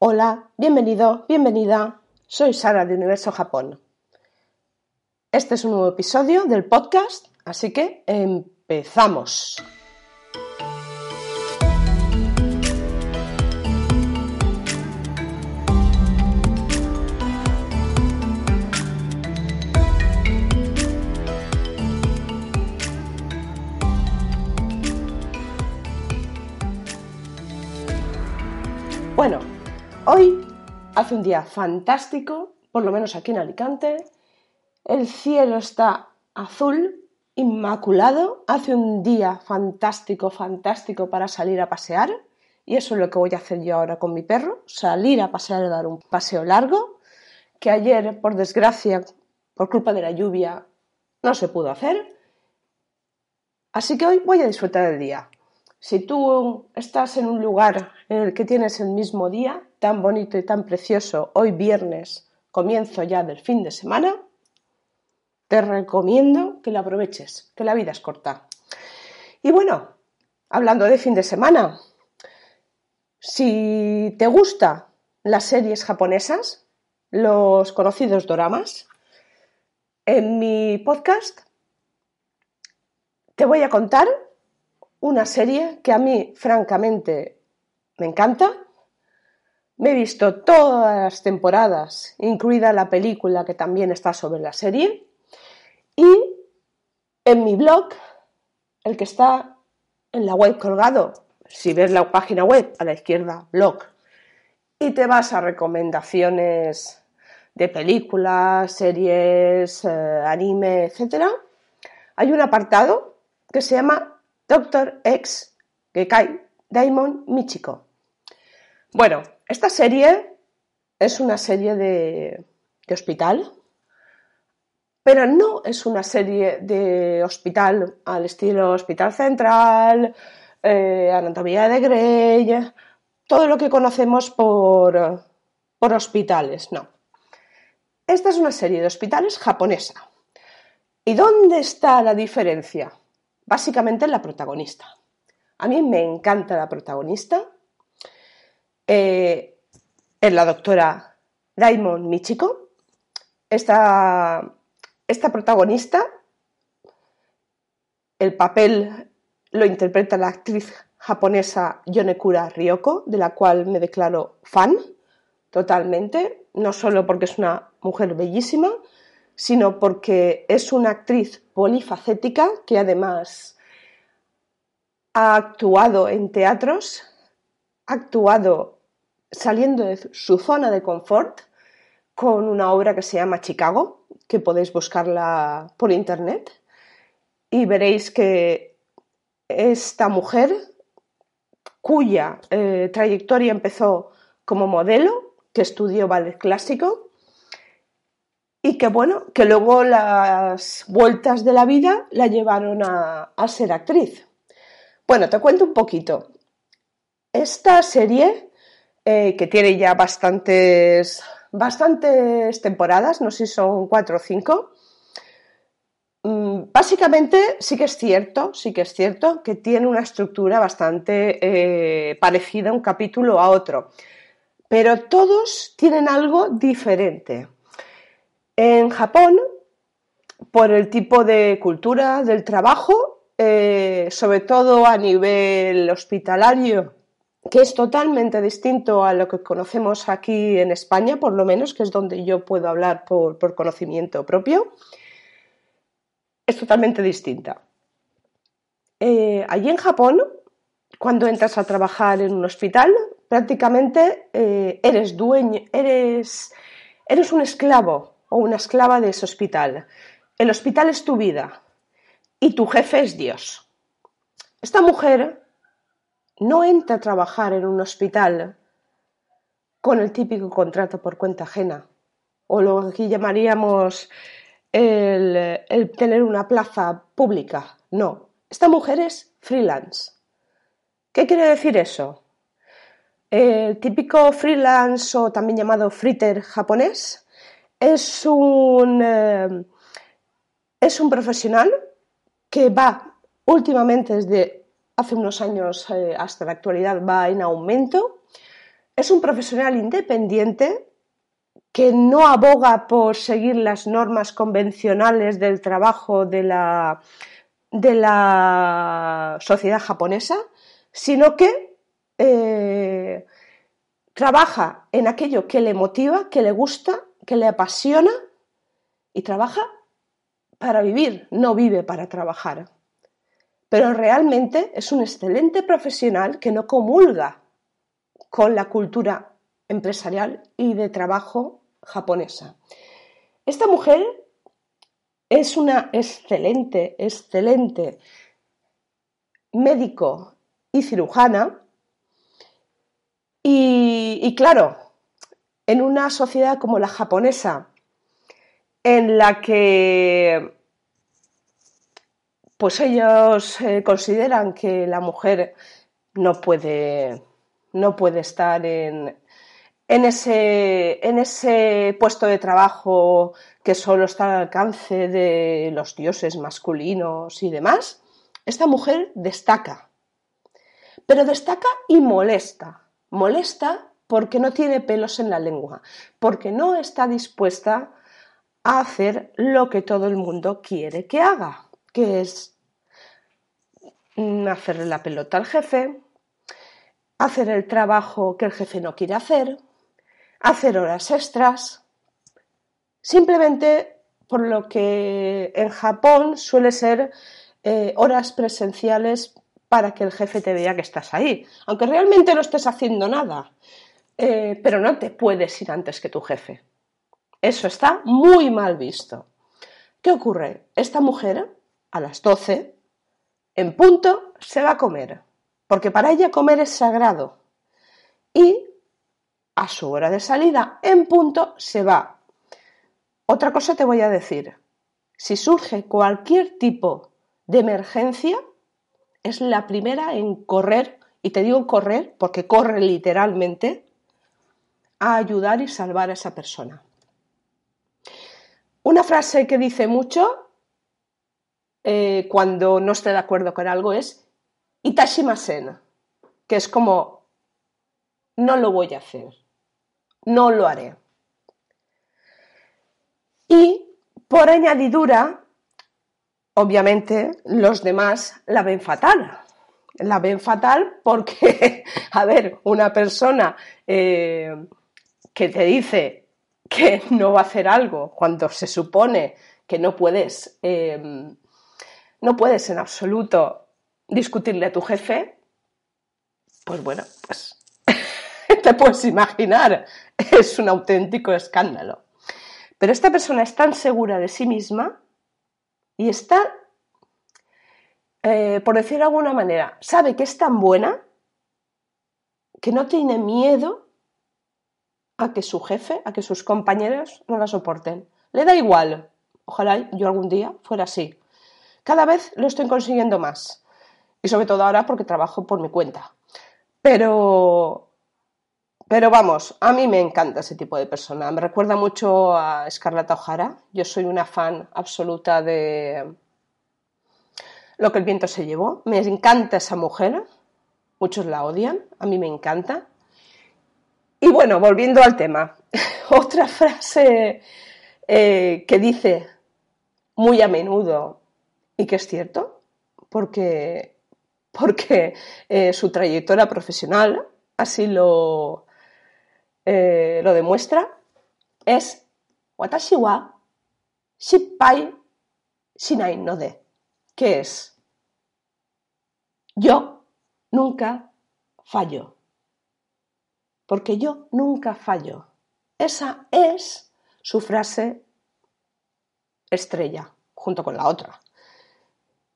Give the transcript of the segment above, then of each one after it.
Hola, bienvenido, bienvenida. Soy Sara de Universo Japón. Este es un nuevo episodio del podcast, así que empezamos. Bueno, hoy hace un día fantástico, por lo menos aquí en Alicante. El cielo está azul, inmaculado. Hace un día fantástico, fantástico para salir a pasear. Y eso es lo que voy a hacer yo ahora con mi perro, salir a pasear y dar un paseo largo, que ayer, por desgracia, por culpa de la lluvia, no se pudo hacer. Así que hoy voy a disfrutar del día. Si tú estás en un lugar en el que tienes el mismo día, tan bonito y tan precioso, hoy viernes, comienzo ya del fin de semana, te recomiendo que lo aproveches, que la vida es corta. Y bueno, hablando de fin de semana, si te gustan las series japonesas, los conocidos doramas, en mi podcast te voy a contar una serie que a mí, francamente, me encanta. Me he visto todas las temporadas, incluida la película que también está sobre la serie. Y en mi blog, el que está en la web colgado, si ves la página web a la izquierda, blog, y te vas a recomendaciones de películas, series, eh, anime, etc., hay un apartado que se llama Doctor X Gekai Daimon Michiko. Bueno, esta serie es una serie de, hospital, pero no es una serie de hospital al estilo Hospital Central, eh, Anatomía de Grey, todo lo que conocemos por, por hospitales, no. Esta es una serie de hospitales japonesa. ¿Y dónde está la diferencia? básicamente la protagonista. A mí me encanta la protagonista. Eh, es la doctora Daimon Michiko. Esta, esta protagonista, el papel lo interpreta la actriz japonesa Yonekura Ryoko, de la cual me declaro fan totalmente, no solo porque es una mujer bellísima, sino porque es una actriz polifacética que además ha actuado en teatros, actuado saliendo de su zona de confort con una obra que se llama Chicago, que podéis buscarla por internet y veréis que esta mujer cuya eh, trayectoria empezó como modelo, que estudió ballet clásico, y que bueno, que luego las vueltas de la vida la llevaron a, ser actriz. Bueno, te cuento un poquito. Esta serie, eh, que tiene ya bastantes, bastantes temporadas, no sé si son cuatro o cinco, mm, básicamente sí que es cierto, sí que es cierto que tiene una estructura bastante eh, parecida un capítulo a otro, pero todos tienen algo diferente. En Japón, por el tipo de cultura del trabajo, eh, sobre todo a nivel hospitalario, que es totalmente distinto a lo que conocemos aquí en España, por lo menos, que es donde yo puedo hablar por, conocimiento propio, es totalmente distinta. Eh, allí en Japón, cuando entras a trabajar en un hospital, prácticamente eh, eres dueño, eres, eres un esclavo o una esclava de ese hospital. El hospital es tu vida y tu jefe es Dios. Esta mujer no entra a trabajar en un hospital con el típico contrato por cuenta ajena o lo que llamaríamos el, el tener una plaza pública. No, esta mujer es freelance. ¿Qué quiere decir eso? El típico freelance o también llamado fritter japonés es un, eh, es un profesional que va últimamente desde hace unos años eh, hasta la actualidad va en aumento. es un profesional independiente que no aboga por seguir las normas convencionales del trabajo de la, de la sociedad japonesa, sino que eh, trabaja en aquello que le motiva, que le gusta, que le apasiona y trabaja para vivir, no vive para trabajar. Pero realmente es un excelente profesional que no comulga con la cultura empresarial y de trabajo japonesa. Esta mujer es una excelente, excelente médico y cirujana y, claro, en una sociedad como la japonesa, en la que pues ellos eh, consideran que la mujer no puede, no puede estar en, en ese, en ese puesto de trabajo que solo está al alcance de los dioses masculinos y demás, esta mujer destaca. Pero destaca y molesta. Molesta porque no tiene pelos en la lengua, porque no está dispuesta a hacer lo que todo el mundo quiere que haga, que es hacerle la pelota al jefe, hacer el trabajo que el jefe no quiere hacer, hacer horas extras, simplemente por lo que en Japón suele ser eh, horas presenciales para que el jefe te vea que estás ahí, aunque realmente no estés haciendo nada, eh, pero no te puedes ir antes que tu jefe. Eso está muy mal visto. ¿Qué ocurre? Esta mujer, a las 12, en punto, se va a comer, porque para ella comer es sagrado. Y a su hora de salida, en punto, se va. Otra cosa te voy a decir. Si surge cualquier tipo de emergencia, es la primera en correr, y te digo correr porque corre literalmente, a ayudar y salvar a esa persona. Una frase que dice mucho eh, cuando no esté de acuerdo con algo es Itashimasen, que es como no lo voy a hacer no lo haré. Y por añadidura, obviamente, los demás la ven fatal. La ven fatal porque, a ver, una persona eh, que te dice que no va a hacer algo cuando se supone que no puedes, eh, no puedes en absoluto discutirle a tu jefe, pues bueno, pues te puedes imaginar, es un auténtico escándalo. Pero esta persona es tan segura de sí misma y está, eh, por decir de alguna manera, sabe que es tan buena que no tiene miedo a que su jefe, a que sus compañeros no la soporten. Le da igual. Ojalá yo algún día fuera así. Cada vez lo estoy consiguiendo más. Y sobre todo ahora porque trabajo por mi cuenta. Pero pero vamos, a mí me encanta ese tipo de persona. Me recuerda mucho a Scarlett O'Hara. Yo soy una fan absoluta de Lo que el viento se llevó. Me encanta esa mujer. Muchos la odian. A mí me encanta. Y bueno, volviendo al tema. Otra frase eh, que dice muy a menudo y que es cierto, porque, porque eh, su trayectoria profesional así lo, eh, lo demuestra, es Watashi wa shippai shinai no de, que es yo nunca fallo, porque yo nunca fallo. Esa es su frase estrella, junto con la otra.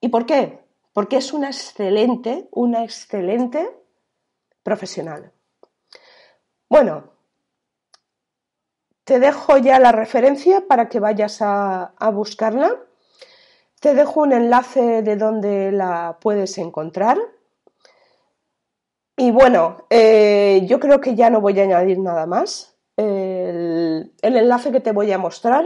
¿Y por qué? Porque es una excelente, una excelente profesional. Bueno, te dejo ya la referencia para que vayas a, buscarla. Te dejo un enlace de donde la puedes encontrar. Y bueno, eh, yo creo que ya no voy a añadir nada más. El, enlace que te voy a mostrar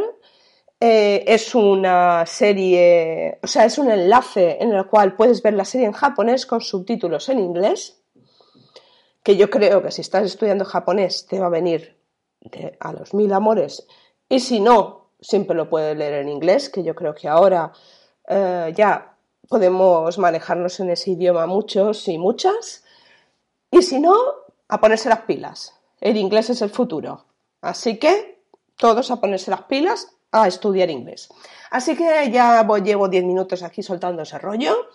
eh, es una serie, o sea, es un enlace en el cual puedes ver la serie en japonés con subtítulos en inglés que yo creo que si estás estudiando japonés te va a venir a los mil amores y si no, siempre lo puedes leer en inglés, que yo creo que ahora eh, ya podemos manejarnos en ese idioma muchos y muchas. Y si no, a ponerse las pilas. El inglés es el futuro. Así que todos a ponerse las pilas a estudiar inglés. Así que ya voy, llevo 10 minutos aquí soltando ese rollo.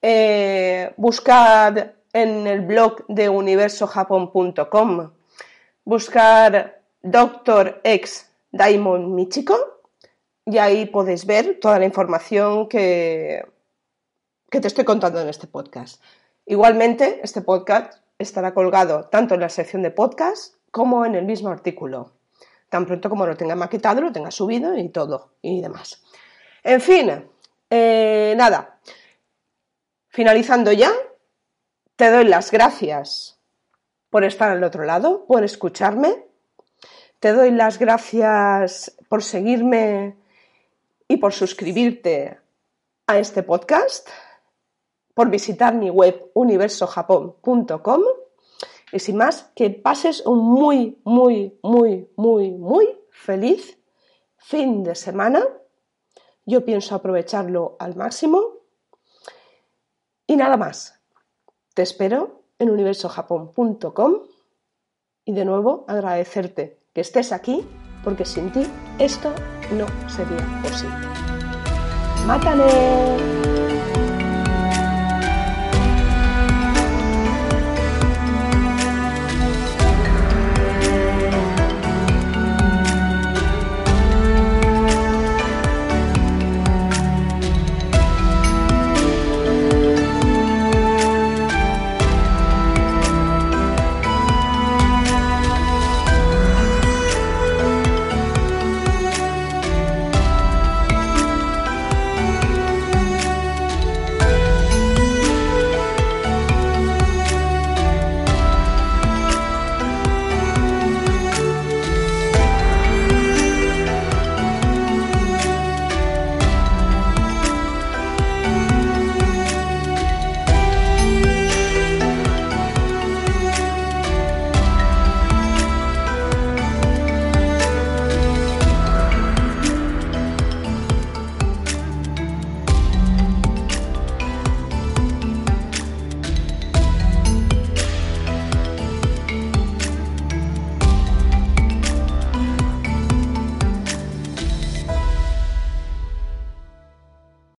Eh, buscad en el blog de universojapón.com, buscar Doctor X Daimon Michiko y ahí podéis ver toda la información que, que te estoy contando en este podcast. Igualmente, este podcast estará colgado tanto en la sección de podcast como en el mismo artículo. Tan pronto como lo tenga maquetado, lo tenga subido y todo y demás. En fin, eh, nada. Finalizando ya, te doy las gracias por estar al otro lado, por escucharme. Te doy las gracias por seguirme y por suscribirte a este podcast, por visitar mi web universojapón.com y sin más, que pases un muy, muy, muy, muy, muy feliz fin de semana. Yo pienso aprovecharlo al máximo. Y nada más. Te espero en universojapón.com y de nuevo agradecerte que estés aquí porque sin ti esto no sería posible. ¡Mátale!